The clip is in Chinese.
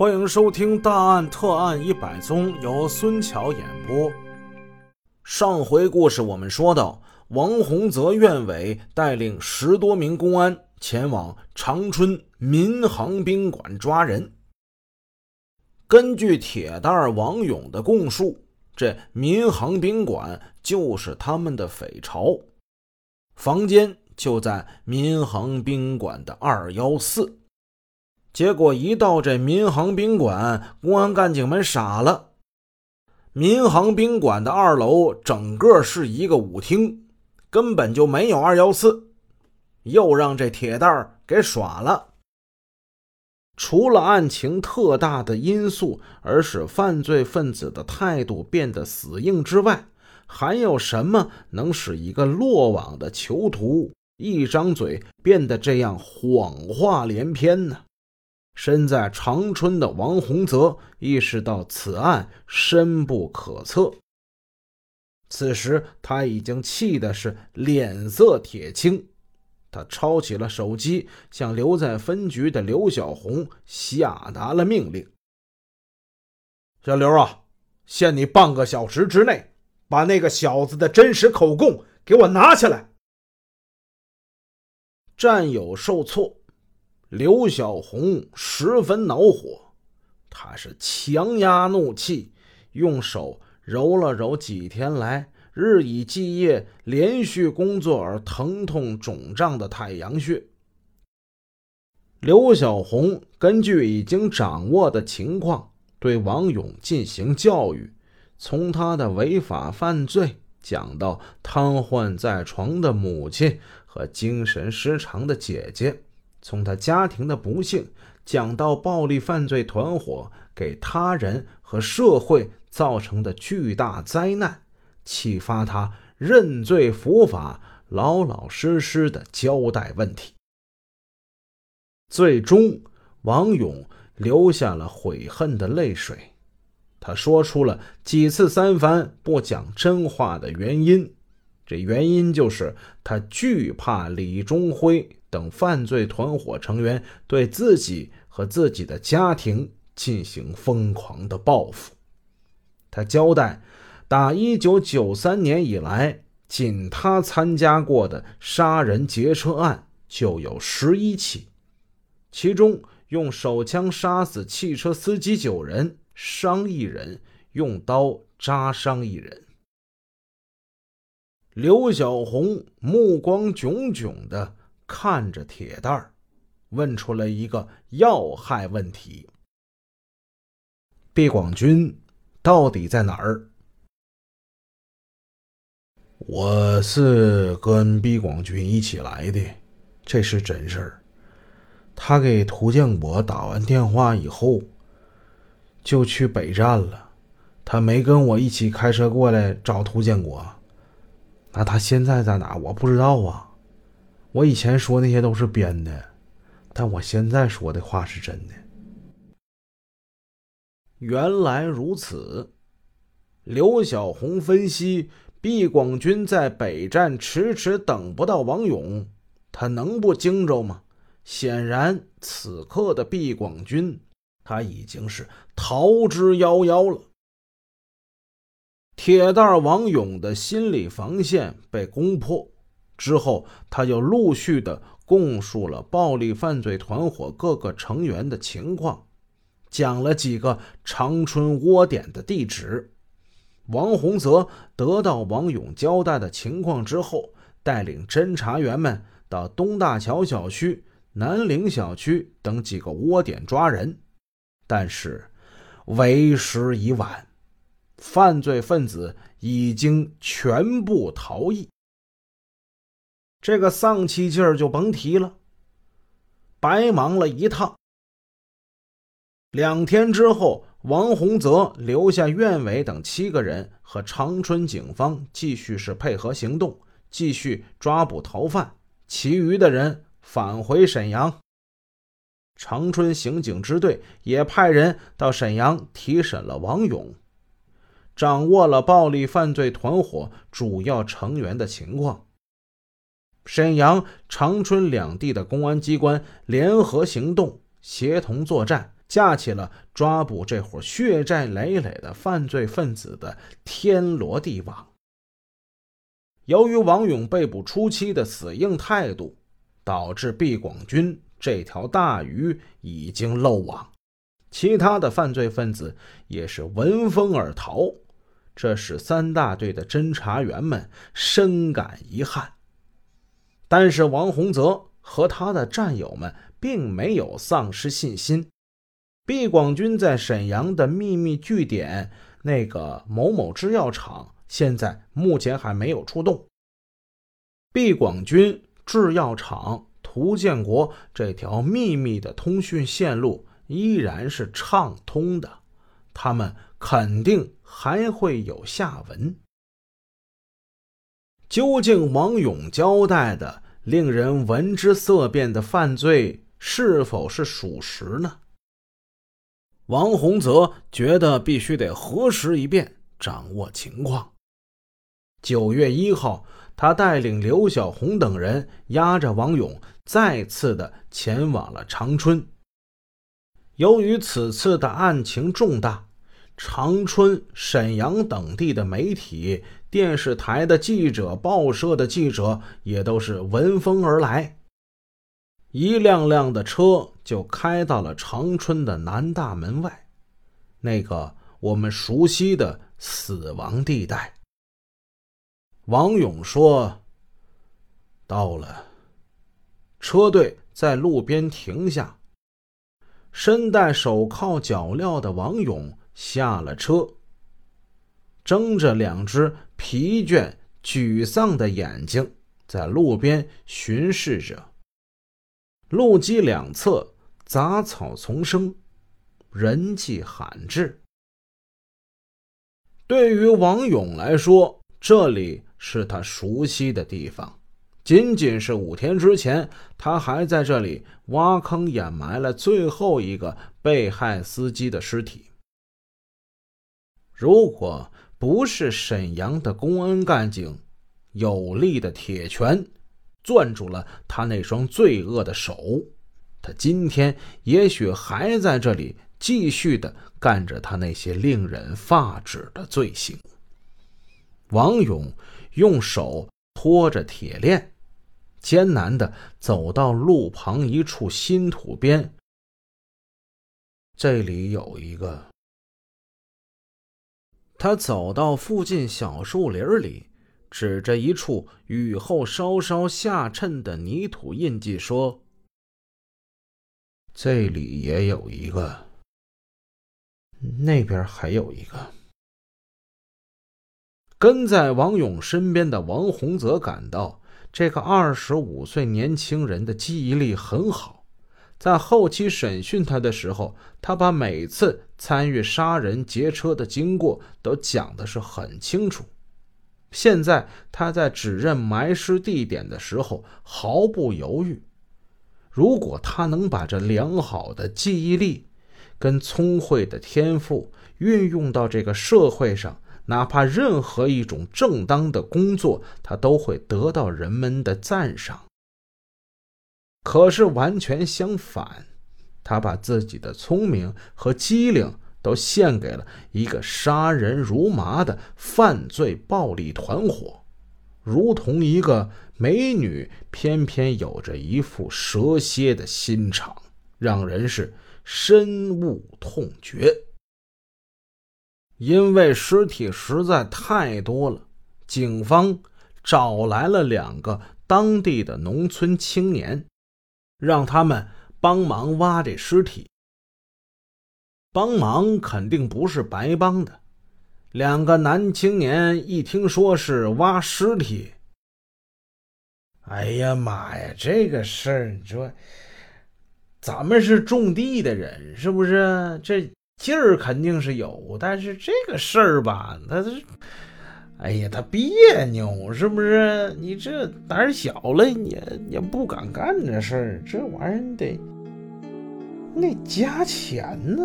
欢迎收听《大案特案一百宗》，由孙桥演播。上回故事我们说到，王洪泽院委带领十多名公安前往长春民航宾馆抓人。根据铁蛋王勇的供述，这民航宾馆就是他们的匪巢，房间就在民航宾馆的二幺四。结果一到这民航宾馆，公安干警们傻了。民航宾馆的二楼整个是一个舞厅，根本就没有二幺四，又让这铁蛋儿给耍了。除了案情特大的因素而使犯罪分子的态度变得死硬之外，还有什么能使一个落网的囚徒一张嘴变得这样谎话连篇呢？身在长春的王洪泽意识到此案深不可测，此时他已经气的是脸色铁青。他抄起了手机，向留在分局的刘小红下达了命令：“小刘啊，限你半个小时之内，把那个小子的真实口供给我拿下来。”战友受挫。刘小红十分恼火，他是强压怒气，用手揉了揉几天来日以继夜连续工作而疼痛肿胀的太阳穴。刘小红根据已经掌握的情况，对王勇进行教育，从他的违法犯罪讲到瘫痪在床的母亲和精神失常的姐姐。从他家庭的不幸讲到暴力犯罪团伙给他人和社会造成的巨大灾难，启发他认罪伏法，老老实实的交代问题。最终，王勇流下了悔恨的泪水。他说出了几次三番不讲真话的原因，这原因就是他惧怕李忠辉。等犯罪团伙成员对自己和自己的家庭进行疯狂的报复。他交代，打1993年以来，仅他参加过的杀人劫车案就有十一起，其中用手枪杀死汽车司机九人，伤一人，用刀扎伤一人。刘小红目光炯炯的。看着铁蛋儿，问出了一个要害问题：毕广军到底在哪儿？我是跟毕广军一起来的，这是真事儿。他给涂建国打完电话以后，就去北站了。他没跟我一起开车过来找涂建国。那他现在在哪？我不知道啊。我以前说那些都是编的，但我现在说的话是真的。原来如此，刘小红分析：毕广军在北站迟迟等不到王勇，他能不惊着吗？显然，此刻的毕广军他已经是逃之夭夭了。铁蛋王勇的心理防线被攻破。之后，他又陆续的供述了暴力犯罪团伙各个成员的情况，讲了几个长春窝点的地址。王洪泽得到王勇交代的情况之后，带领侦查员们到东大桥小区、南陵小区等几个窝点抓人，但是为时已晚，犯罪分子已经全部逃逸。这个丧气劲儿就甭提了，白忙了一趟。两天之后，王洪泽留下院委等七个人和长春警方继续是配合行动，继续抓捕逃犯。其余的人返回沈阳。长春刑警支队也派人到沈阳提审了王勇，掌握了暴力犯罪团伙主要成员的情况。沈阳、长春两地的公安机关联合行动，协同作战，架起了抓捕这伙血债累累的犯罪分子的天罗地网。由于王勇被捕初期的死硬态度，导致毕广军这条大鱼已经漏网，其他的犯罪分子也是闻风而逃，这使三大队的侦查员们深感遗憾。但是王洪泽和他的战友们并没有丧失信心。毕广军在沈阳的秘密据点那个某某制药厂。现在目前还没有出动。毕广军制药厂涂建国这条秘密的通讯线路依然是畅通的，他们肯定还会有下文。究竟王勇交代的令人闻之色变的犯罪是否是属实呢？王洪泽觉得必须得核实一遍，掌握情况。九月一号，他带领刘小红等人押着王勇，再次的前往了长春。由于此次的案情重大，长春、沈阳等地的媒体、电视台的记者、报社的记者也都是闻风而来，一辆辆的车就开到了长春的南大门外，那个我们熟悉的死亡地带。王勇说：“到了。”车队在路边停下。身戴手铐脚镣的王勇下了车，睁着两只疲倦、沮丧的眼睛，在路边巡视着。路基两侧杂草丛生，人迹罕至。对于王勇来说，这里。是他熟悉的地方。仅仅是五天之前，他还在这里挖坑掩埋了最后一个被害司机的尸体。如果不是沈阳的公安干警有力的铁拳攥住了他那双罪恶的手，他今天也许还在这里继续的干着他那些令人发指的罪行。王勇。用手托着铁链，艰难的走到路旁一处新土边。这里有一个。他走到附近小树林里，指着一处雨后稍稍下沉的泥土印记说：“这里也有一个，那边还有一个。”跟在王勇身边的王洪泽感到，这个二十五岁年轻人的记忆力很好。在后期审讯他的时候，他把每次参与杀人劫车的经过都讲的是很清楚。现在他在指认埋尸地点的时候毫不犹豫。如果他能把这良好的记忆力跟聪慧的天赋运用到这个社会上，哪怕任何一种正当的工作，他都会得到人们的赞赏。可是完全相反，他把自己的聪明和机灵都献给了一个杀人如麻的犯罪暴力团伙，如同一个美女偏偏有着一副蛇蝎的心肠，让人是深恶痛绝。因为尸体实在太多了，警方找来了两个当地的农村青年，让他们帮忙挖这尸体。帮忙肯定不是白帮的。两个男青年一听说是挖尸体，哎呀妈呀，这个事儿，你说，咱们是种地的人，是不是？这。劲儿肯定是有，但是这个事儿吧，他是，哎呀，他别扭，是不是？你这胆小了，也也不敢干这事儿，这玩意儿得，得加钱呢。